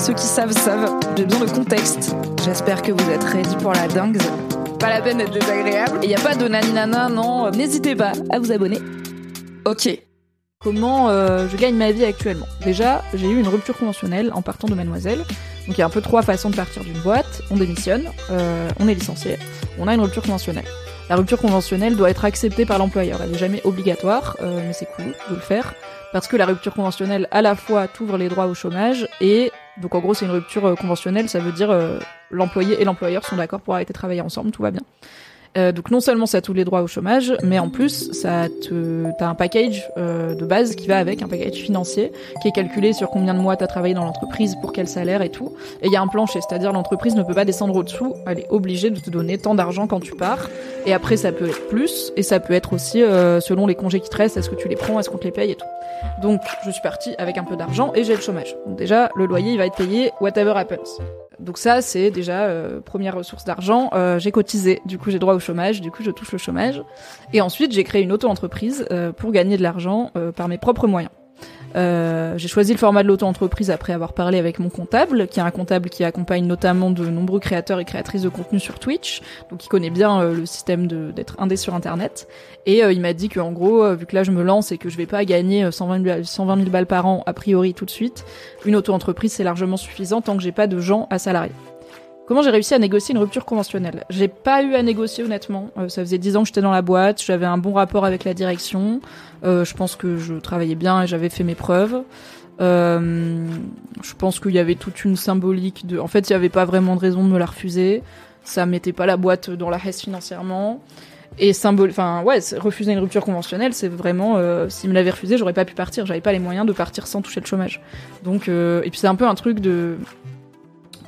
Ceux qui savent savent, j'ai besoin de contexte. J'espère que vous êtes ready pour la dingue. Pas la peine d'être désagréable. Et y a pas de naninana, non. N'hésitez pas à vous abonner. Ok. Comment euh, je gagne ma vie actuellement? Déjà, j'ai eu une rupture conventionnelle en partant de Mademoiselle. Donc il y a un peu trois façons de partir d'une boîte. On démissionne, euh, on est licencié, on a une rupture conventionnelle. La rupture conventionnelle doit être acceptée par l'employeur. Elle n'est jamais obligatoire, euh, mais c'est cool de le faire. Parce que la rupture conventionnelle, à la fois, t'ouvre les droits au chômage et donc en gros, c'est une rupture euh, conventionnelle, ça veut dire euh, l'employé et l'employeur sont d'accord pour arrêter de travailler ensemble, tout va bien. Euh, donc non seulement ça tous les droits au chômage, mais en plus ça te t'as un package euh, de base qui va avec un package financier qui est calculé sur combien de mois t'as travaillé dans l'entreprise pour quel salaire et tout. Et il y a un plancher, c'est-à-dire l'entreprise ne peut pas descendre au-dessous, elle est obligée de te donner tant d'argent quand tu pars. Et après ça peut être plus et ça peut être aussi euh, selon les congés qui te restent, est-ce que tu les prends, est-ce qu'on te les paye et tout. Donc je suis partie avec un peu d'argent et j'ai le chômage. Donc déjà le loyer il va être payé whatever happens. Donc ça, c'est déjà euh, première ressource d'argent. Euh, j'ai cotisé, du coup j'ai droit au chômage, du coup je touche le chômage. Et ensuite j'ai créé une auto-entreprise euh, pour gagner de l'argent par mes propres moyens. Euh, j'ai choisi le format de l'auto-entreprise après avoir parlé avec mon comptable, qui est un comptable qui accompagne notamment de nombreux créateurs et créatrices de contenu sur Twitch, donc il connaît bien euh, le système d'être indé sur Internet. Et euh, il m'a dit que en gros, vu que là je me lance et que je vais pas gagner euh, 120 000, 120 000 balles par an a priori tout de suite, une auto-entreprise c'est largement suffisant tant que j'ai pas de gens à salarier. Comment j'ai réussi à négocier une rupture conventionnelle? J'ai pas eu à négocier honnêtement. Euh, ça faisait 10 ans que j'étais dans la boîte, j'avais un bon rapport avec la direction. Euh, je pense que je travaillais bien et j'avais fait mes preuves. Euh, je pense qu'il y avait toute une symbolique de. En fait, il y avait pas vraiment de raison de me la refuser. Ça mettait pas la boîte dans la hesse financièrement. Et symbole, enfin ouais, refuser une rupture conventionnelle, c'est vraiment. Euh, S'il me l'avait refusé, j'aurais pas pu partir. J'avais pas les moyens de partir sans toucher le chômage. Donc et puis c'est un peu un truc de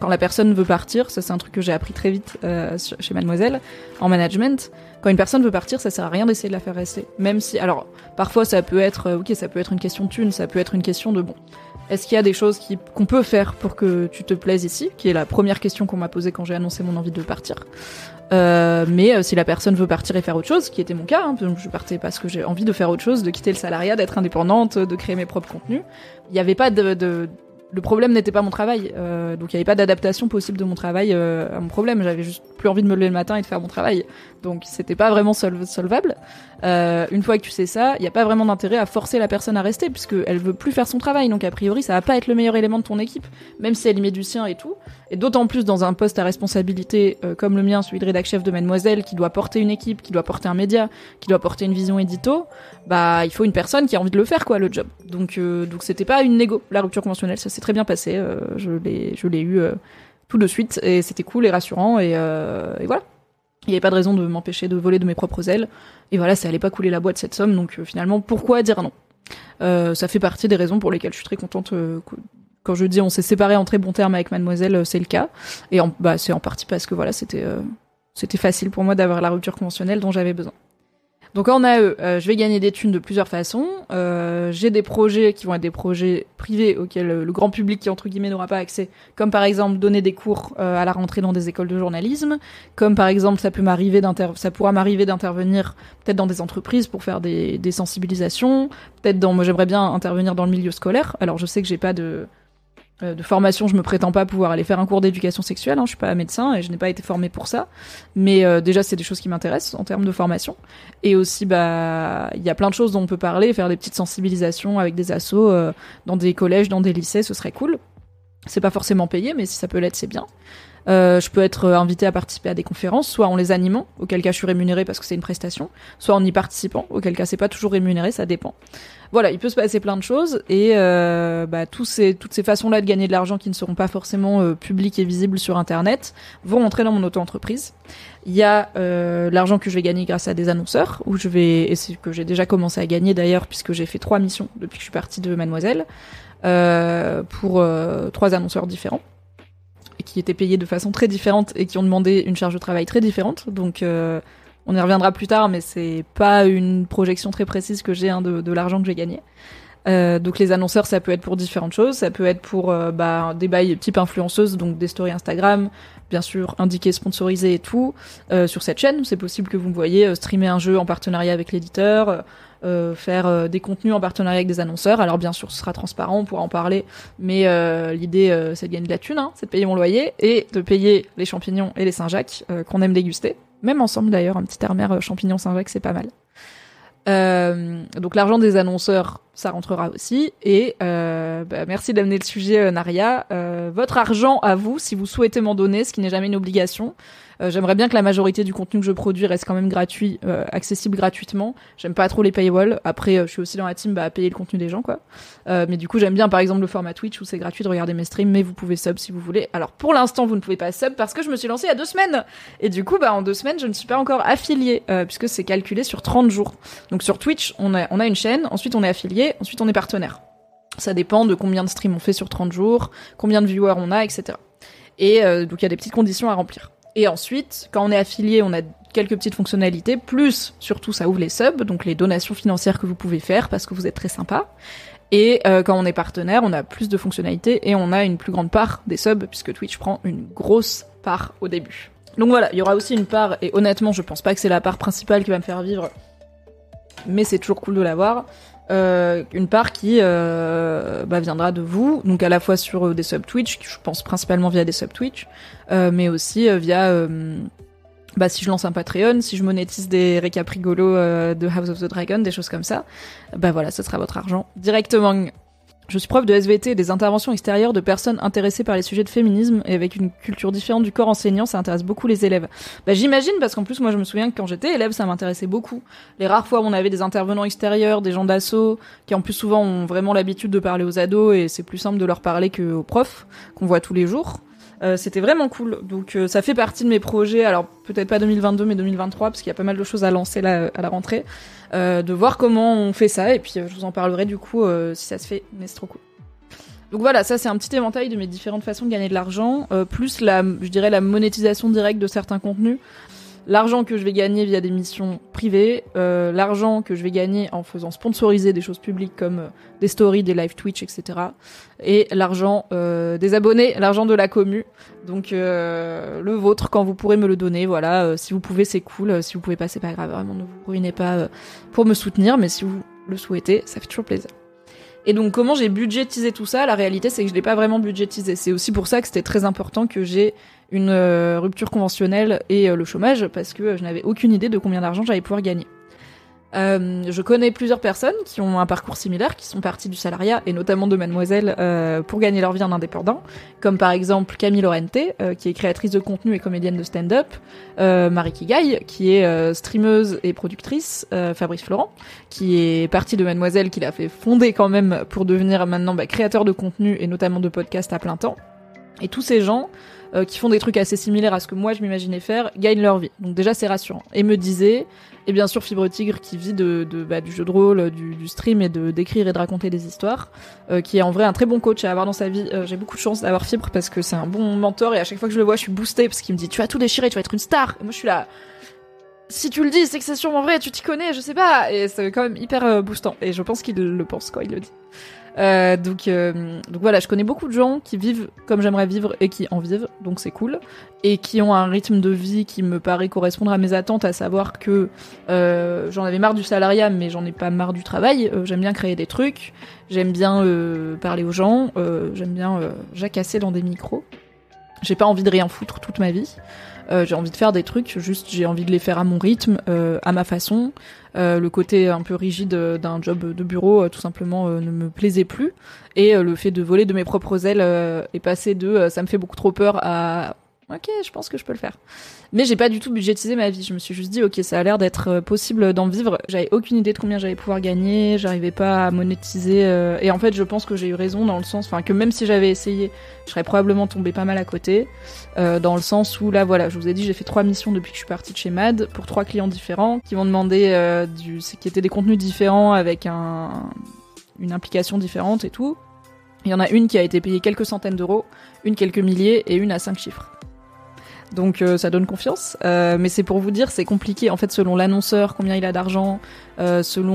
quand la personne veut partir, ça c'est un truc que j'ai appris très vite euh, chez Mademoiselle en management. Quand une personne veut partir, ça sert à rien d'essayer de la faire rester. Même si, alors, parfois ça peut être, euh, ok, ça peut être une question de thune, ça peut être une question de bon. Est-ce qu'il y a des choses qu'on peut faire pour que tu te plaises ici Qui est la première question qu'on m'a posée quand j'ai annoncé mon envie de partir. Euh, mais si la personne veut partir et faire autre chose, qui était mon cas, hein, je partais parce que j'ai envie de faire autre chose, de quitter le salariat, d'être indépendante, de créer mes propres contenus. Il n'y avait pas de- le problème n'était pas mon travail, euh, donc il n'y avait pas d'adaptation possible de mon travail euh, à mon problème. J'avais juste plus envie de me lever le matin et de faire mon travail, donc c'était pas vraiment sol- solvable. Euh, une fois que tu sais ça, il n'y a pas vraiment d'intérêt à forcer la personne à rester puisque elle veut plus faire son travail, donc a priori ça va pas être le meilleur élément de ton équipe, même si elle y met du sien et tout. Et d'autant plus dans un poste à responsabilité euh, comme le mien, celui de rédac chef de Mademoiselle, qui doit porter une équipe, qui doit porter un média, qui doit porter une vision édito, bah il faut une personne qui a envie de le faire quoi, le job. Donc donc c'était pas une négo, la rupture conventionnelle, ça s'est très bien passé, euh, je l'ai eu euh, tout de suite et c'était cool et rassurant et, euh, voilà. Il n'y avait pas de raison de m'empêcher de voler de mes propres ailes. Et voilà, ça allait pas couler la boîte cette somme, donc finalement, pourquoi dire non? Ça fait partie des raisons pour lesquelles je suis très contente. quand je dis on s'est séparés en très bons termes avec Mademoiselle, c'est le cas. Et bah, c'est en partie parce que voilà, c'était c'était facile pour moi d'avoir la rupture conventionnelle dont j'avais besoin. Donc en AE, euh, je vais gagner des thunes de plusieurs façons. Euh, J'ai des projets qui vont être des projets privés auxquels euh, le grand public qui entre guillemets n'aura pas accès, comme par exemple donner des cours à la rentrée dans des écoles de journalisme, comme par exemple ça peut m'arriver ça pourra m'arriver d'intervenir peut-être dans des entreprises pour faire des, des sensibilisations, peut-être dans moi j'aimerais bien intervenir dans le milieu scolaire. Alors je sais que j'ai pas de de formation, je me prétends pas pouvoir aller faire un cours d'éducation sexuelle. Hein, je suis pas médecin et je n'ai pas été formée pour ça. Mais euh, déjà, c'est des choses qui m'intéressent en termes de formation. Et aussi, bah, il y a plein de choses dont on peut parler, faire des petites sensibilisations avec des assos euh, dans des collèges, dans des lycées, ce serait cool. C'est pas forcément payé, mais si ça peut l'être, c'est bien. Je peux être invité à participer à des conférences, soit en les animant, auquel cas je suis rémunéré parce que c'est une prestation, soit en y participant, auquel cas c'est pas toujours rémunéré, ça dépend. Voilà, il peut se passer plein de choses et euh, bah, ces, toutes ces façons-là de gagner de l'argent qui ne seront pas forcément euh, publiques et visibles sur Internet vont entrer dans mon auto-entreprise. Il y a euh, l'argent que je vais gagner grâce à des annonceurs, où je vais, et c'est que j'ai déjà commencé à gagner d'ailleurs, puisque j'ai fait trois missions depuis que je suis partie de Mademoiselle, euh, pour euh, trois annonceurs différents qui étaient payés de façon très différente et qui ont demandé une charge de travail très différente. Donc euh, on y reviendra plus tard, mais c'est pas une projection très précise que j'ai hein, de, l'argent que j'ai gagné. Euh, donc les annonceurs, ça peut être pour différentes choses. Ça peut être pour euh, bah, des bails type influenceuse, donc des stories Instagram, bien sûr indiqué sponsorisé et tout. Sur cette chaîne, c'est possible que vous me voyez streamer un jeu en partenariat avec l'éditeur, faire des contenus en partenariat avec des annonceurs. Alors bien sûr, ce sera transparent, on pourra en parler, mais l'idée, c'est de gagner de la thune, hein, c'est de payer mon loyer et de payer les champignons et les Saint-Jacques qu'on aime déguster. Même ensemble d'ailleurs, un petit armère champignon Saint-Jacques, c'est pas mal. Euh, donc l'argent des annonceurs, ça rentrera aussi. Et euh, bah, merci d'amener le sujet, euh, Naria. Euh, votre argent à vous, si vous souhaitez m'en donner, ce qui n'est jamais une obligation. Euh, j'aimerais bien que la majorité du contenu que je produis reste quand même gratuit, euh, accessible gratuitement. J'aime pas trop les paywalls. Après, euh, je suis aussi dans la team bah, à payer le contenu des gens, quoi. mais du coup, j'aime bien par exemple le format Twitch où c'est gratuit de regarder mes streams, mais vous pouvez sub si vous voulez. Alors pour l'instant, vous ne pouvez pas sub parce que je me suis lancée il y a deux semaines. Et du coup, bah en deux semaines, je ne suis pas encore affiliée puisque c'est calculé sur 30 jours. Donc sur Twitch, on a, on a une chaîne, ensuite on est affilié, ensuite on est partenaire. Ça dépend de combien de streams on fait sur 30 jours, combien de viewers on a, etc. Et donc il y a des petites conditions à remplir. Et ensuite, quand on est affilié, on a quelques petites fonctionnalités, plus surtout ça ouvre les subs, donc les donations financières que vous pouvez faire parce que vous êtes très sympa. Et euh, quand on est partenaire, on a plus de fonctionnalités et on a une plus grande part des subs puisque Twitch prend une grosse part au début. Donc voilà, il y aura aussi une part, et honnêtement, je pense pas que c'est la part principale qui va me faire vivre, mais c'est toujours cool de l'avoir. Euh, une part qui euh, bah, viendra de vous, donc à la fois sur euh, des sub Twitch, je pense principalement via des sub Twitch, euh, mais aussi euh, via euh, bah, si je lance un Patreon, si je monétise des récaps rigolos de House of the Dragon, des choses comme ça, bah voilà, ce sera votre argent directement je suis prof de SVT et des interventions extérieures de personnes intéressées par les sujets de féminisme et avec une culture différente du corps enseignant, ça intéresse beaucoup les élèves. Bah, j'imagine parce qu'en plus moi je me souviens que quand j'étais élève, ça m'intéressait beaucoup. Les rares fois où on avait des intervenants extérieurs, des gens d'assaut qui en plus souvent ont vraiment l'habitude de parler aux ados et c'est plus simple de leur parler qu'aux profs qu'on voit tous les jours. Euh, c'était vraiment cool. Donc euh, ça fait partie de mes projets. Alors peut-être pas 2022 mais 2023 parce qu'il y a pas mal de choses à lancer là à la rentrée. Euh, de voir comment on fait ça et puis je vous en parlerai du coup si ça se fait. Mais c'est trop cool. Donc voilà, ça c'est un petit éventail de mes différentes façons de gagner de l'argent, plus la, je dirais la monétisation directe de certains contenus l'argent que je vais gagner via des missions privées, euh, l'argent que je vais gagner en faisant sponsoriser des choses publiques comme euh, des stories, des live Twitch, etc. Et l'argent euh, des abonnés, l'argent de la commu. Donc le vôtre quand vous pourrez me le donner. Voilà, si vous pouvez c'est cool, si vous pouvez pas c'est pas grave. Vraiment ne vous ruinez pas pour me soutenir, mais si vous le souhaitez, ça fait toujours plaisir. Et donc comment j'ai budgétisé tout ça? La réalité c'est que je l'ai pas vraiment budgétisé. C'est aussi pour ça que c'était très important que j'ai une euh, rupture conventionnelle et euh, le chômage parce que je n'avais aucune idée de combien d'argent j'allais pouvoir gagner. Euh, je connais plusieurs personnes qui ont un parcours similaire, qui sont parties du salariat et notamment de Mademoiselle euh, pour gagner leur vie en indépendant, comme par exemple Camille Lorente, euh, qui est créatrice de contenu et comédienne de stand-up, Marie Kigaille, qui est streameuse et productrice, Fabrice Florent, qui est partie de Mademoiselle, qui l'a fait fonder quand même pour devenir maintenant bah, créateur de contenu et notamment de podcast à plein temps. Et tous ces gens euh, qui font des trucs assez similaires à ce que moi je m'imaginais faire, gagnent leur vie. Donc déjà c'est rassurant. Et me disait, et bien sûr Fibre Tigre qui vit de, bah, du jeu de rôle, du, du stream et de d'écrire et de raconter des histoires, euh, qui est en vrai un très bon coach à avoir dans sa vie. Euh, J'ai beaucoup de chance d'avoir Fibre parce que c'est un bon mentor et à chaque fois que je le vois je suis boostée parce qu'il me dit tu vas tout déchirer, tu vas être une star. Et moi je suis là si tu le dis, c'est que c'est sûrement vrai, tu t'y connais, je sais pas. Et c'est quand même hyper euh, boostant. Et je pense qu'il le pense quand il le dit. Euh, donc, euh, donc voilà, je connais beaucoup de gens qui vivent comme j'aimerais vivre et qui en vivent, donc c'est cool. Et qui ont un rythme de vie qui me paraît correspondre à mes attentes, à savoir que euh, j'en avais marre du salariat, mais j'en ai pas marre du travail. Euh, j'aime bien créer des trucs, j'aime bien euh, parler aux gens, euh, j'aime bien jacasser dans des micros. J'ai pas envie de rien foutre toute ma vie. J'ai envie de faire des trucs, juste j'ai envie de les faire à mon rythme, à ma façon. Euh, le côté un peu rigide d'un job de bureau, tout simplement, ne me plaisait plus. Et le fait de voler de mes propres ailes et passer de ça me fait beaucoup trop peur à ok, je pense que je peux le faire. Mais j'ai pas du tout budgétisé ma vie. Je me suis juste dit, ok, ça a l'air d'être euh, possible d'en vivre. J'avais aucune idée de combien j'allais pouvoir gagner. J'arrivais pas à monétiser. Euh, et en fait, je pense que j'ai eu raison dans le sens, enfin, que même si j'avais essayé, je serais probablement tombé pas mal à côté. Euh, dans le sens où là, voilà, je vous ai dit, j'ai fait trois missions depuis que je suis partie de chez Mad pour trois clients différents qui m'ont demandé du, qui étaient des contenus différents avec un, une implication différente et tout. Il y en a une qui a été payée quelques centaines d'euros, une quelques milliers et une à cinq chiffres donc euh, ça donne confiance. Euh, mais c'est pour vous dire, c'est compliqué en fait selon l'annonceur combien il a d'argent, euh, selon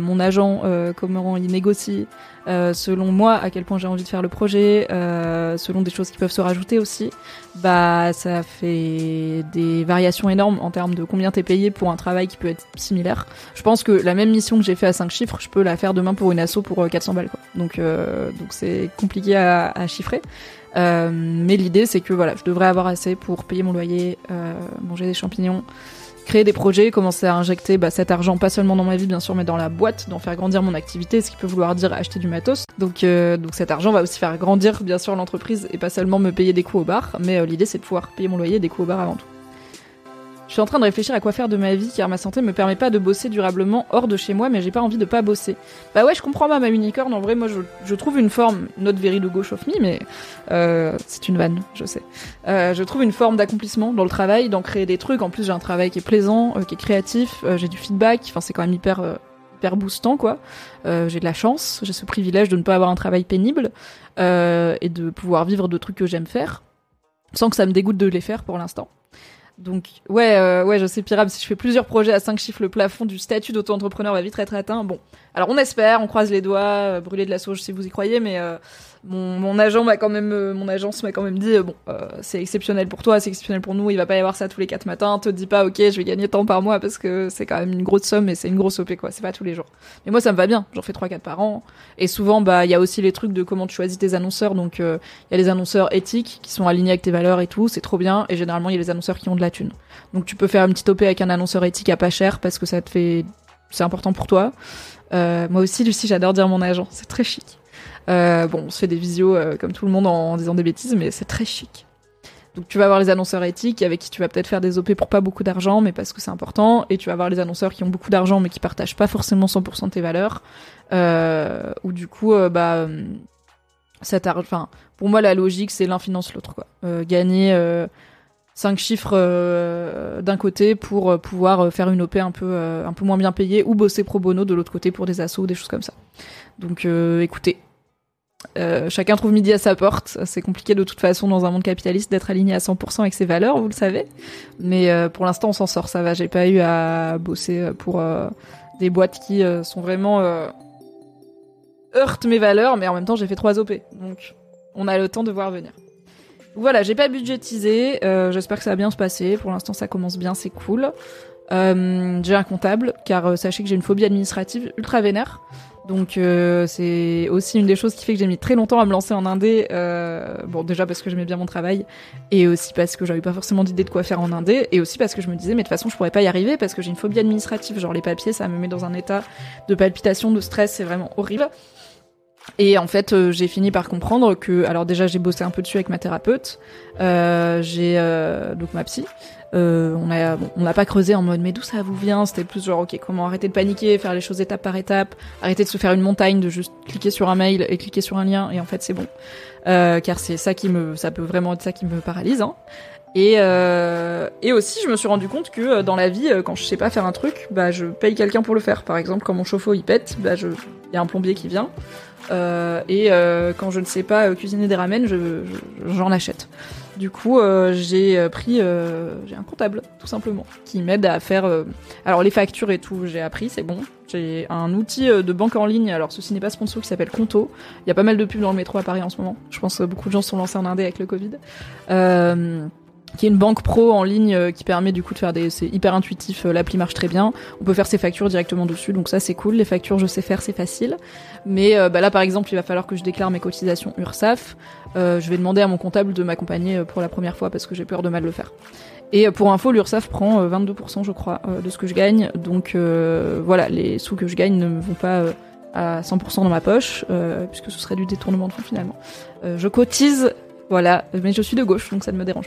mon agent comment il négocie, selon moi à quel point j'ai envie de faire le projet, selon des choses qui peuvent se rajouter aussi. Bah ça fait des variations énormes en termes de combien t'es payé pour un travail qui peut être similaire. Je pense que la même mission que j'ai fait à 5 chiffres, je peux la faire demain pour une asso pour 400 balles quoi. Donc donc c'est compliqué à chiffrer. Euh, mais l'idée, c'est que voilà, je devrais avoir assez pour payer mon loyer, euh, manger des champignons, créer des projets, commencer à injecter bah, cet argent pas seulement dans ma vie bien sûr, mais dans la boîte, d'en faire grandir mon activité, ce qui peut vouloir dire acheter du matos. Donc, euh, donc cet argent va aussi faire grandir bien sûr l'entreprise et pas seulement me payer des coûts au bar, mais l'idée c'est de pouvoir payer mon loyer et des coûts au bar avant tout. Je suis en train de réfléchir à quoi faire de ma vie car ma santé me permet pas de bosser durablement hors de chez moi mais j'ai pas envie de pas bosser. Bah ouais je comprends pas ma unicorn en vrai moi je, trouve une forme, notre very gauche of me mais euh, c'est une vanne je sais. Euh, je trouve une forme d'accomplissement dans le travail, d'en créer des trucs, en plus j'ai un travail qui est plaisant, euh, qui est créatif, j'ai du feedback, enfin c'est quand même hyper hyper boostant quoi. j'ai de la chance, j'ai ce privilège de ne pas avoir un travail pénible et de pouvoir vivre de trucs que j'aime faire sans que ça me dégoûte de les faire pour l'instant. Donc ouais, euh, ouais, je sais Pyram, si je fais plusieurs projets à 5 chiffres, le plafond du statut d'auto-entrepreneur va vite être atteint. Bon, alors on espère, on croise les doigts, euh, brûler de la sauge si vous y croyez, mais euh, mon, mon agent m'a quand même, euh, mon agence m'a quand même dit, euh, bon, euh, c'est exceptionnel pour toi, c'est exceptionnel pour nous, il va pas y avoir ça tous les quatre matins, te dis pas, ok, je vais gagner tant par mois parce que c'est quand même une grosse somme et c'est une grosse OP quoi, c'est pas tous les jours. Mais moi ça me va bien, j'en fais 3-4 par an. Et souvent, bah, il y a aussi les trucs de comment tu choisis tes annonceurs, donc il y a les annonceurs éthiques qui sont alignés avec tes valeurs et tout, c'est trop bien, et généralement il y a les annonceurs qui ont de la thune. Donc tu peux faire une petite OP avec un annonceur éthique à pas cher parce que ça te fait, c'est important pour toi. moi aussi, Lucie, j'adore dire mon agent, c'est très chic. Euh, bon, on se fait des visios euh, comme tout le monde en, disant des bêtises, mais c'est très chic. Donc tu vas avoir les annonceurs éthiques avec qui tu vas peut-être faire des OP pour pas beaucoup d'argent, mais parce que c'est important. Et tu vas avoir les annonceurs qui ont beaucoup d'argent, mais qui partagent pas forcément 100% de tes valeurs. Euh, ou du coup, euh, bah, cet enfin, pour moi la logique c'est l'un finance l'autre quoi. Gagner cinq chiffres d'un côté pour pouvoir faire une OP un peu un peu moins bien payée ou bosser pro bono de l'autre côté pour des assos ou des choses comme ça. Donc écoutez, euh, chacun trouve midi à sa porte. C'est compliqué de toute façon dans un monde capitaliste d'être aligné à 100% avec ses valeurs, vous le savez. Mais euh, pour l'instant, on s'en sort, ça va. J'ai pas eu à bosser pour euh, des boîtes qui sont vraiment heurtent mes valeurs, mais en même temps, j'ai fait trois OP. Donc, on a le temps de voir venir. Voilà, j'ai pas budgétisé. J'espère que ça va bien se passer. Pour l'instant, ça commence bien, c'est cool. j'ai un comptable, car sachez que j'ai une phobie administrative ultra vénère. Donc euh, c'est aussi une des choses qui fait que j'ai mis très longtemps à me lancer en indé. Euh, bon déjà parce que j'aimais bien mon travail et aussi parce que j'avais pas forcément d'idée de quoi faire en indé et aussi parce que je me disais mais de toute façon je pourrais pas y arriver parce que j'ai une phobie administrative genre les papiers ça me met dans un état de palpitation de stress c'est vraiment horrible. Et en fait, euh, j'ai fini par comprendre que, alors déjà, j'ai bossé un peu dessus avec ma thérapeute, euh, j'ai euh, donc ma psy. Euh, on a, bon, on n'a pas creusé en mode mais d'où ça vous vient? C'était plus genre ok, comment arrêter de paniquer, faire les choses étape par étape, arrêter de se faire une montagne, de juste cliquer sur un mail et cliquer sur un lien et en fait c'est bon. car c'est ça qui me, ça peut vraiment être ça qui me paralyse. Hein. Et, euh, et aussi, je me suis rendu compte que dans la vie, quand je sais pas faire un truc, bah je paye quelqu'un pour le faire. Par exemple, quand mon chauffe-eau il pète, bah je, y a un plombier qui vient. et quand je ne sais pas cuisiner des ramen, j'en achète. Du coup, j'ai pris, j'ai un comptable tout simplement qui m'aide à faire. alors les factures et tout, j'ai appris, c'est bon. J'ai un outil de banque en ligne. Alors ceci n'est pas sponsor qui s'appelle Conto. Il y a pas mal de pubs dans le métro à Paris en ce moment. Je pense que beaucoup de gens sont lancés en indé avec le Covid. Euh, qui est une banque pro en ligne euh, qui permet du coup de faire des c'est hyper intuitif euh, l'appli marche très bien. On peut faire ses factures directement dessus donc ça c'est cool. Les factures je sais faire c'est facile. Mais euh, bah là par exemple il va falloir que je déclare mes cotisations URSAF je vais demander à mon comptable de m'accompagner pour la première fois parce que j'ai peur de mal le faire. Et pour info l'URSAF prend 22% je crois de ce que je gagne. Donc voilà les sous que je gagne ne vont pas à 100% dans ma poche puisque ce serait du détournement de fonds finalement. Je cotise voilà mais je suis de gauche donc ça ne me dérange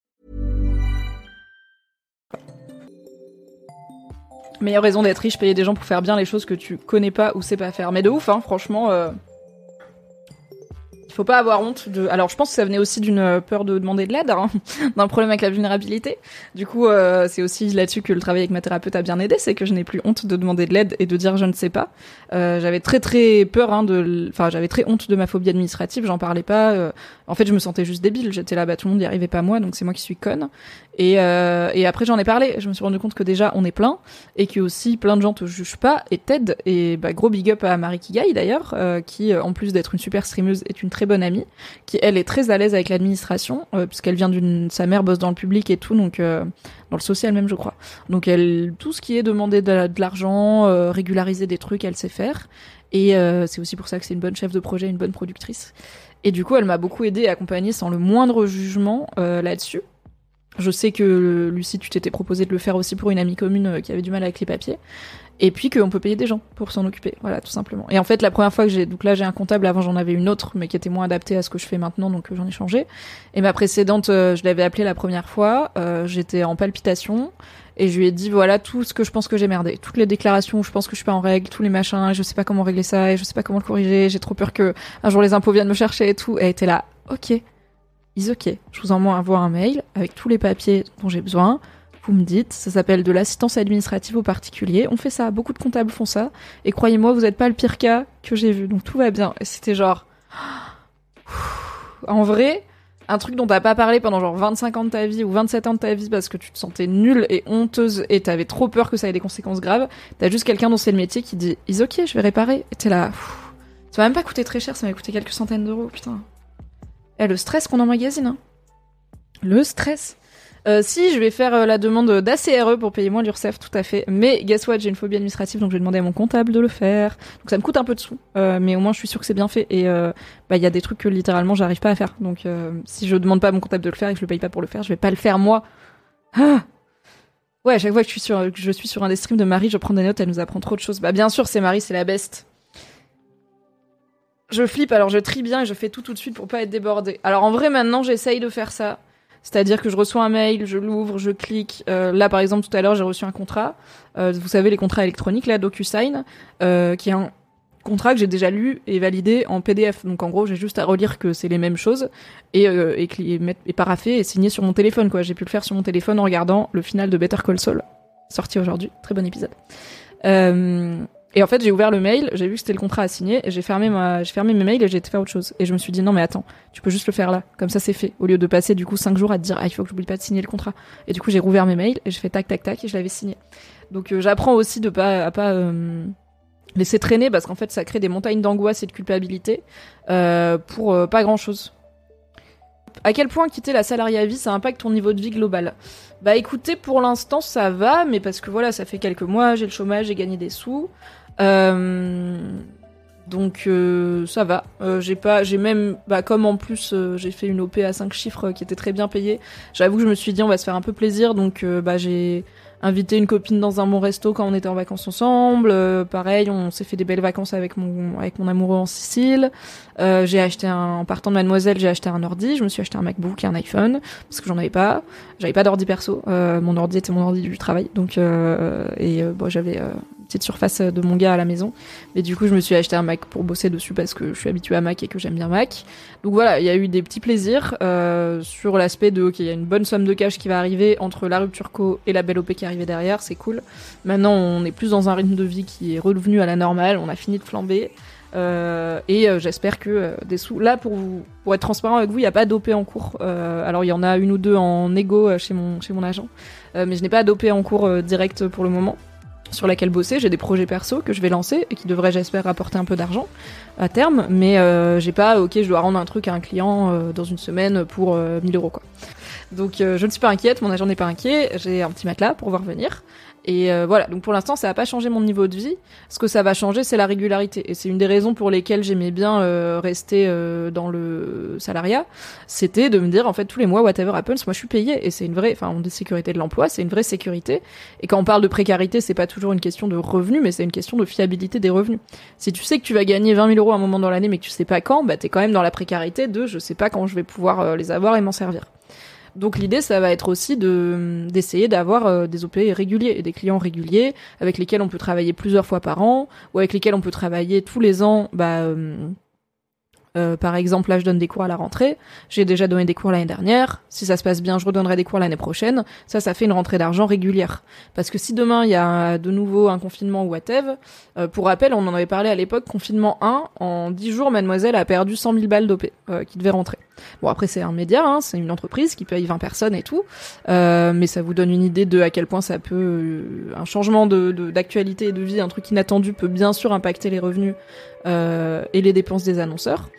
Meilleure raison d'être riche, payer des gens pour faire bien les choses que tu connais pas ou sais pas faire. Mais de ouf, hein, franchement. Euh... Il faut pas avoir honte de. Alors, je pense que ça venait aussi d'une peur de demander de l'aide, hein, d'un problème avec la vulnérabilité. Du coup, euh, c'est aussi là-dessus que le travail avec ma thérapeute a bien aidé, c'est que je n'ai plus honte de demander de l'aide et de dire je ne sais pas. Euh, j'avais très très peur, hein, de. Enfin, j'avais très honte de ma phobie administrative. J'en parlais pas. Euh, en fait, je me sentais juste débile. J'étais là, bah tout le monde n'y arrivait pas moi, donc c'est moi qui suis conne. Et, euh, et après, j'en ai parlé. Je me suis rendu compte que déjà, on est plein et que aussi plein de gens te jugent pas et t'aident. Et bah, gros big up à Marie Kigai d'ailleurs, euh, qui en plus d'être une super streameuse est une très bonne amie, qui elle est très à l'aise avec l'administration euh, puisqu'elle vient d'une, sa mère bosse dans le public et tout, donc euh, dans le social même je crois. Donc elle, tout ce qui est demander de, l'argent, euh, régulariser des trucs, elle sait faire. Et c'est aussi pour ça que c'est une bonne chef de projet, une bonne productrice. Et du coup, elle m'a beaucoup aidé et accompagné sans le moindre jugement là-dessus. Je sais que Lucie, tu t'étais proposé de le faire aussi pour une amie commune qui avait du mal avec les papiers et puis qu'on peut payer des gens pour s'en occuper. Voilà, tout simplement. Et en fait, la première fois que j'ai, donc là j'ai un comptable, avant j'en avais une autre, mais qui était moins adaptée à ce que je fais maintenant, donc euh, j'en ai changé. Et ma précédente, euh, je l'avais appelée la première fois, euh, j'étais en palpitation, et je lui ai dit voilà tout ce que je pense que j'ai merdé, toutes les déclarations où je pense que je suis pas en règle, tous les machins, et je sais pas comment régler ça, et je sais pas comment le corriger, j'ai trop peur que un jour les impôts viennent me chercher et tout. Et elle était là, ok, is ok, je vous envoie un mail avec tous les papiers dont j'ai besoin vous me dites, ça s'appelle de l'assistance administrative aux particuliers. On fait ça, beaucoup de comptables font ça. Et croyez-moi, vous n'êtes pas le pire cas que j'ai vu, donc tout va bien. Et c'était genre... En vrai, un truc dont t'as pas parlé pendant genre 25 ans de ta vie ou 27 ans de ta vie parce que tu te sentais nulle et honteuse et t'avais trop peur que ça ait des conséquences graves, t'as juste quelqu'un dont c'est le métier qui dit Is je vais réparer. Et t'es là. Ça m'a même pas coûté très cher, ça m'a coûté quelques centaines d'euros, putain. Et eh, le stress qu'on emmagasine, hein. Le stress. Euh, si, je vais faire euh, la demande d'ACRE pour payer moins l'URSSAF, tout à fait. Mais guess what, j'ai une phobie administrative, donc je vais demander à mon comptable de le faire. Donc ça me coûte un peu de sous, euh, mais au moins je suis sûre que c'est bien fait. Et bah il y a des trucs que littéralement j'arrive pas à faire. Donc si je demande pas à mon comptable de le faire et que je le paye pas pour le faire, je vais pas le faire moi. Ah ouais, à chaque fois que je suis sur, je suis sur un des streams de Marie, je prends des notes, elle nous apprend trop de choses. Bah bien sûr, c'est Marie, c'est la best. Je flippe, alors je trie bien et je fais tout tout de suite pour pas être débordée. Alors en vrai, maintenant, j'essaye de faire ça. C'est-à-dire que je reçois un mail, je l'ouvre, je clique. Euh, là, par exemple, tout à l'heure, j'ai reçu un contrat. Euh, vous savez, les contrats électroniques, là, DocuSign, euh, qui est un contrat que j'ai déjà lu et validé en PDF. Donc, en gros, j'ai juste à relire que c'est les mêmes choses et, et, et, et paraffé et signé sur mon téléphone, quoi. J'ai pu le faire sur mon téléphone en regardant le final de Better Call Saul, sorti aujourd'hui. Très bon épisode. Et en fait, j'ai ouvert le mail, j'ai vu que c'était le contrat à signer, et j'ai fermé ma, fermé mes mails et j'ai été faire autre chose. Et je me suis dit non mais attends, tu peux juste le faire là, comme ça c'est fait, au lieu de passer du coup cinq jours à te dire ah il faut que j'oublie pas de signer le contrat. Et du coup j'ai rouvert mes mails et j'ai fait tac tac tac et je l'avais signé. Donc euh, j'apprends aussi de pas à pas euh, laisser traîner parce qu'en fait ça crée des montagnes d'angoisse et de culpabilité euh, pour pas grand chose. À quel point quitter la salariée à vie ça impacte ton niveau de vie global? Bah écoutez, pour l'instant ça va, mais parce que voilà, ça fait quelques mois, j'ai le chômage, j'ai gagné des sous. Euh, donc euh, ça va. Euh, j'ai pas, j'ai même, bah comme en plus j'ai fait une OP à 5 chiffres qui était très bien payée. J'avoue que je me suis dit on va se faire un peu plaisir, donc bah j'ai invité une copine dans un bon resto quand on était en vacances ensemble. pareil, on s'est fait des belles vacances avec mon avec mon amoureux en Sicile. j'ai acheté un en partant de Mademoiselle, j'ai acheté un ordi. Je me suis acheté un MacBook et un iPhone parce que j'en avais pas. J'avais pas d'ordi perso. mon ordi était mon ordi du travail, donc et bon j'avais petite surface de mon gars à la maison. Mais du coup, je me suis acheté un Mac pour bosser dessus parce que je suis habituée à Mac et que j'aime bien Mac. Donc voilà, il y a eu des petits plaisirs euh, sur l'aspect de, ok, il y a une bonne somme de cash qui va arriver entre la rupture co et la belle OP qui arrivait derrière, c'est cool. Maintenant, on est plus dans un rythme de vie qui est revenu à la normale, on a fini de flamber. Euh, et euh, j'espère que des sous. Là, pour vous, pour être transparent avec vous, il n'y a pas d'OP en cours. alors il y en a une ou deux en égo chez mon chez mon agent, mais je n'ai pas d'OP en cours direct pour le moment sur laquelle bosser. J'ai des projets perso que je vais lancer et qui devraient, j'espère, rapporter un peu d'argent à terme. Mais euh, j'ai pas, ok, je dois rendre un truc à un client euh, dans une semaine pour 1000 euh, euros, quoi. Donc je ne suis pas inquiète, mon agent n'est pas inquiet. J'ai un petit matelas pour voir venir. Et euh, voilà, donc pour l'instant, ça va pas changer mon niveau de vie. Ce que ça va changer, c'est la régularité. Et c'est une des raisons pour lesquelles j'aimais bien euh, rester euh, dans le salariat. C'était de me dire, en fait, tous les mois, whatever happens, moi je suis payé. Et c'est une vraie, enfin, on dit sécurité de l'emploi, c'est une vraie sécurité. Et quand on parle de précarité, c'est pas toujours une question de revenus, mais c'est une question de fiabilité des revenus. Si tu sais que tu vas gagner 20 000 euros à un moment dans l'année, mais que tu sais pas quand, bah t'es quand même dans la précarité de je sais pas quand je vais pouvoir les avoir et m'en servir. Donc l'idée, ça va être aussi de d'essayer d'avoir euh, des OP réguliers et des clients réguliers avec lesquels on peut travailler plusieurs fois par an ou avec lesquels on peut travailler tous les ans. Bah, euh, euh, par exemple, là, je donne des cours à la rentrée. J'ai déjà donné des cours l'année dernière. Si ça se passe bien, je redonnerai des cours l'année prochaine. Ça, ça fait une rentrée d'argent régulière. Parce que si demain, il y a de nouveau un confinement ou whatever, euh, pour rappel, on en avait parlé à l'époque, confinement 1, en 10 jours, mademoiselle a perdu 100 000 balles d'OP euh, qui devait rentrer. Bon, après, c'est un média, hein, c'est une entreprise qui paye 20 personnes et tout. mais ça vous donne une idée de à quel point ça peut... un changement de d'actualité et de vie, un truc inattendu peut bien sûr impacter les revenus euh, et les dépenses des annonceurs.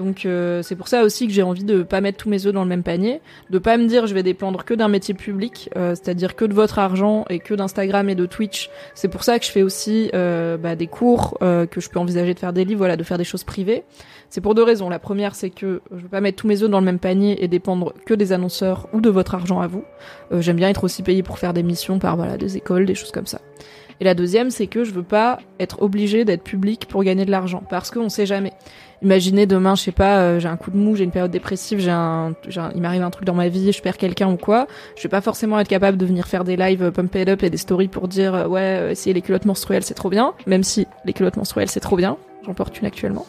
Donc euh, c'est pour ça aussi que j'ai envie de pas mettre tous mes œufs dans le même panier, de pas me dire je vais dépendre que d'un métier public, euh, c'est-à-dire que de votre argent et que d'Instagram et de Twitch. C'est pour ça que je fais aussi bah, des cours, que je peux envisager de faire des livres, voilà, de faire des choses privées. C'est pour deux raisons. La première, c'est que je veux pas mettre tous mes œufs dans le même panier et dépendre que des annonceurs ou de votre argent à vous. J'aime bien être aussi payé pour faire des missions par voilà des écoles, des choses comme ça. Et la deuxième, c'est que je veux pas être obligé d'être public pour gagner de l'argent, parce qu'on sait jamais. Imaginez demain, je sais pas, euh, j'ai un coup de mou, j'ai une période dépressive, j'ai un, il m'arrive un truc dans ma vie, je perds quelqu'un ou quoi. Je vais pas forcément être capable de venir faire des lives euh, pump it up et des stories pour dire euh, ouais, si les culottes menstruelles c'est trop bien, même si les culottes menstruelles c'est trop bien, j'en porte une actuellement.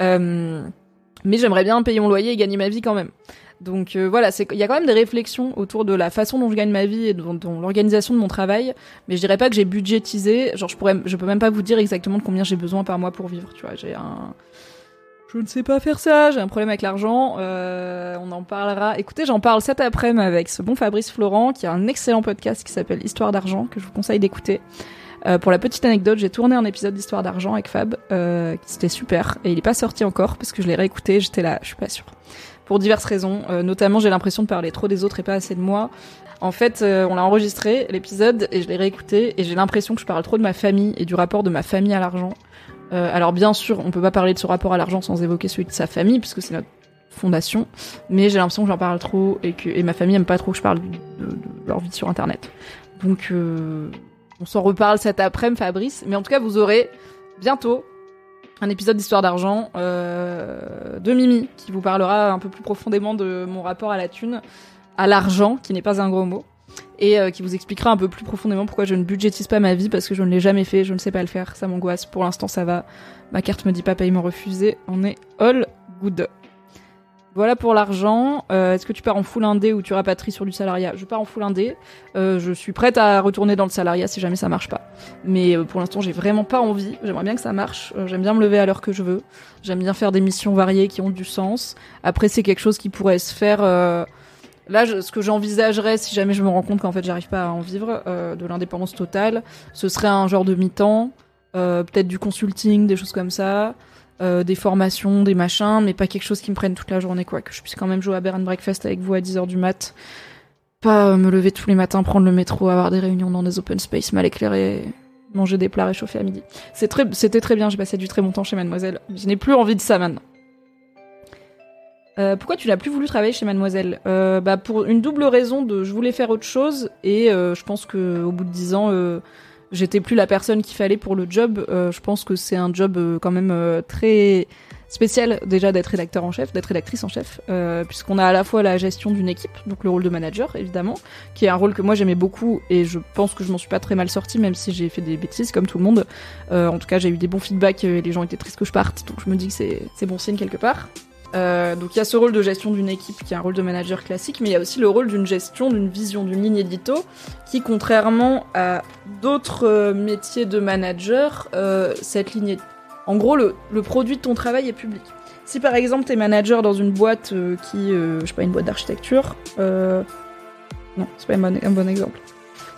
mais j'aimerais bien payer mon loyer et gagner ma vie quand même. Donc euh, voilà, il y a quand même des réflexions autour de la façon dont je gagne ma vie et dont, l'organisation de mon travail, mais je dirais pas que j'ai budgétisé. Genre je pourrais, peux même pas vous dire exactement de combien j'ai besoin par mois pour vivre. Tu vois, j'ai un, je ne sais pas faire ça, j'ai un problème avec l'argent. Euh, on en parlera. Écoutez, j'en parle cet après-midi avec ce bon Fabrice Florent qui a un excellent podcast qui s'appelle Histoire d'argent que je vous conseille d'écouter. Euh, pour la petite anecdote, j'ai tourné un épisode d'Histoire d'argent avec Fab, euh, c'était super, et il est pas sorti encore parce que je l'ai réécouté, j'étais là, je suis pas sûre pour diverses raisons. Euh, notamment, j'ai l'impression de parler trop des autres et pas assez de moi. En fait, euh, on l'a enregistré, l'épisode, et je l'ai réécouté, et j'ai l'impression que je parle trop de ma famille et du rapport de ma famille à l'argent. Euh, alors bien sûr, on peut pas parler de ce rapport à l'argent sans évoquer celui de sa famille, puisque c'est notre fondation, mais j'ai l'impression que j'en parle trop et que et ma famille aime pas trop que je parle de, de, leur vie sur Internet. Donc, on s'en reparle cet après-midi, Fabrice, mais en tout cas, vous aurez bientôt un épisode d'Histoire d'argent euh, de Mimi qui vous parlera un peu plus profondément de mon rapport à la thune, à l'argent, qui n'est pas un gros mot, et euh, qui vous expliquera un peu plus profondément pourquoi je ne budgétise pas ma vie parce que je ne l'ai jamais fait, je ne sais pas le faire, ça m'angoisse. Pour l'instant, ça va. Ma carte me dit pas paiement refusé, on est all good. Voilà pour l'argent. Euh, est-ce que tu pars en full indé ou tu rapatries sur du salariat? Je pars en full indé. Euh, je suis prête à retourner dans le salariat si jamais ça marche pas. Mais euh, pour l'instant, j'ai vraiment pas envie. J'aimerais bien que ça marche. J'aime bien me lever à l'heure que je veux. J'aime bien faire des missions variées qui ont du sens. Après, c'est quelque chose qui pourrait se faire. Là, ce que j'envisagerais, si jamais je me rends compte qu'en fait j'arrive pas à en vivre, de l'indépendance totale, ce serait un genre de mi-temps, peut-être du consulting, des choses comme ça. Euh, des formations, des machins, mais pas quelque chose qui me prenne toute la journée, quoi. Que je puisse quand même jouer à Bear Breakfast avec vous à 10h du mat. Pas euh, me lever tous les matins, prendre le métro, avoir des réunions dans des open space mal éclairés, manger des plats réchauffés à midi. Très, c'était très bien, j'ai passé du très bon temps chez Mademoiselle. Je n'ai plus envie de ça maintenant. Euh, pourquoi tu n'as plus voulu travailler chez Mademoiselle? Bah pour une double raison de je voulais faire autre chose et je pense que au bout de dix ans j'étais plus la personne qu'il fallait pour le job. Euh, je pense que c'est un job euh, quand même euh, très spécial déjà d'être rédacteur en chef, d'être rédactrice en chef, puisqu'on a à la fois la gestion d'une équipe, donc le rôle de manager évidemment, qui est un rôle que moi j'aimais beaucoup et je pense que je m'en suis pas très mal sortie même si j'ai fait des bêtises comme tout le monde. En tout cas j'ai eu des bons feedbacks et les gens étaient tristes que je parte, donc je me dis que c'est bon signe quelque part. Euh, donc il y a ce rôle de gestion d'une équipe qui est un rôle de manager classique, mais il y a aussi le rôle d'une gestion, d'une vision, d'une ligne édito, qui contrairement à d'autres euh, métiers de manager, euh, cette ligne, en gros le, produit de ton travail est public. Si par exemple t'es manager dans une boîte qui, je sais pas, une boîte d'architecture, non, c'est pas bon, un bon exemple.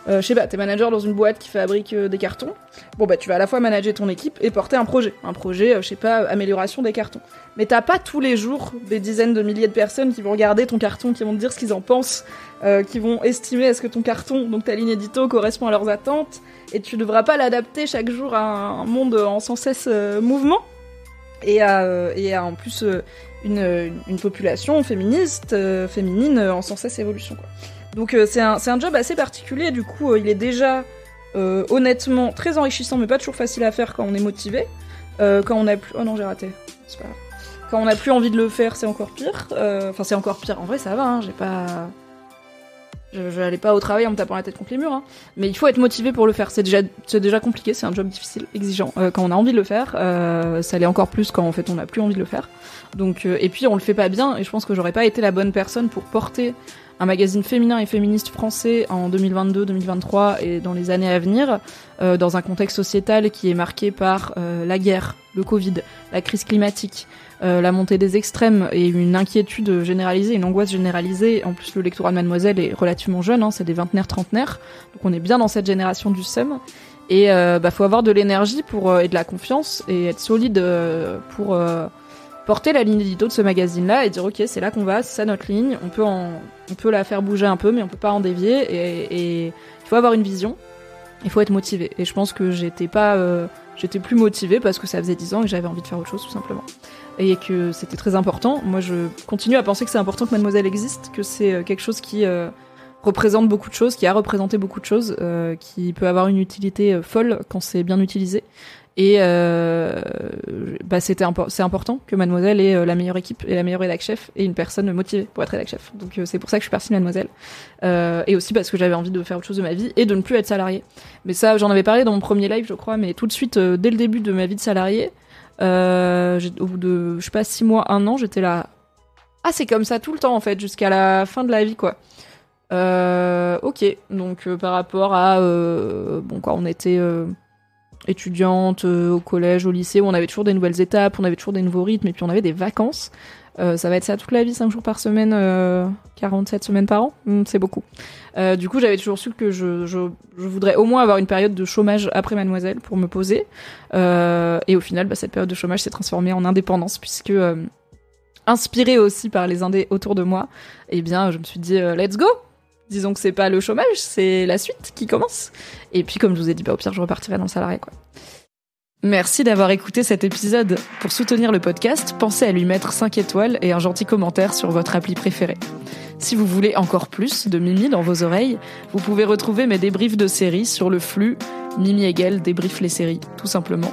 Euh, je sais pas, t'es manager dans une boîte qui fabrique euh, des cartons. Bon bah tu vas à la fois manager ton équipe et porter un projet, un projet, euh, je sais pas, amélioration des cartons. Mais t'as pas tous les jours des dizaines de milliers de personnes qui vont regarder ton carton, qui vont te dire ce qu'ils en pensent, qui vont estimer est-ce que ton carton, donc ta ligne édito, correspond à leurs attentes, et tu devras pas l'adapter chaque jour à un monde en sans cesse mouvement, et à, en plus une, une population féministe, féminine en sans cesse évolution. Quoi. Donc euh, c'est un, un job assez particulier, du coup euh, il est déjà euh, honnêtement très enrichissant, mais pas toujours facile à faire quand on est motivé. Quand on a plus... Oh non j'ai raté, c'est pas grave. Quand on a plus envie de le faire, c'est encore pire. Enfin, c'est encore pire. En vrai, ça va. Hein, j'ai pas. Je, je allais pas au travail en me tapant la tête contre les murs. Hein. Mais il faut être motivé pour le faire. C'est déjà, déjà compliqué. C'est un job difficile, exigeant. Quand on a envie de le faire, ça l'est encore plus quand en fait on n'a plus envie de le faire. Donc, et puis on le fait pas bien. Et je pense que j'aurais pas été la bonne personne pour porter un magazine féminin et féministe français en 2022, 2023 et dans les années à venir, euh, dans un contexte sociétal qui est marqué par euh, la guerre, le Covid, la crise climatique, euh, la montée des extrêmes et une inquiétude généralisée, une angoisse généralisée. En plus, le lectorat de Mademoiselle est relativement jeune, hein, c'est des vingtenaires, trentenaires, donc on est bien dans cette génération du seum. Et bah, faut avoir de l'énergie pour et de la confiance et être solide pour porter la ligne édito de ce magazine-là et dire ok c'est là qu'on va, c'est ça notre ligne, on peut on peut la faire bouger un peu mais on peut pas en dévier et, il faut avoir une vision, il faut être motivé. Et je pense que j'étais pas, euh, j'étais plus motivée parce que ça faisait 10 ans et j'avais envie de faire autre chose tout simplement et que c'était très important. Moi je continue à penser que c'est important que Mademoiselle existe, que c'est euh, quelque chose qui euh, représente beaucoup de choses, qui a représenté beaucoup de choses, qui peut avoir une utilité folle quand c'est bien utilisé. Et euh, bah c'était c'est important que Mademoiselle ait euh, la meilleure équipe et la meilleure rédac chef et une personne motivée pour être rédac chef. Donc euh, c'est pour ça que je suis partie de Mademoiselle. Et aussi parce que j'avais envie de faire autre chose de ma vie et de ne plus être salariée. Mais ça, j'en avais parlé dans mon premier live, je crois, mais tout de suite, dès le début de ma vie de salariée, j'ai- au bout de, je sais pas, six mois, un an, j'étais là. Ah, c'est comme ça tout le temps en fait, jusqu'à la fin de la vie, quoi. Ok, donc par rapport à bon quoi, on était étudiante euh, au collège, au lycée, où on avait toujours des nouvelles étapes, on avait toujours des nouveaux rythmes, et puis on avait des vacances. Euh, ça va être ça toute la vie, 5 jours par semaine, euh, 47 semaines par an, Hmm, c'est beaucoup. Euh, du coup, j'avais toujours su que je, je, voudrais au moins avoir une période de chômage après Mademoiselle pour me poser. Et au final, bah, cette période de chômage s'est transformée en indépendance, puisque inspirée aussi par les indés autour de moi, eh bien, je me suis dit, let's go Disons que c'est pas le chômage, c'est la suite qui commence. Et puis, comme je vous ai dit, bah, au pire, je repartirai dans le salarié, quoi. Merci d'avoir écouté cet épisode. Pour soutenir le podcast, pensez à lui mettre 5 étoiles et un gentil commentaire sur votre appli préférée. Si vous voulez encore plus de Mimi dans vos oreilles, vous pouvez retrouver mes débriefs de séries sur le flux Mimi Hegel débrief les séries, tout simplement.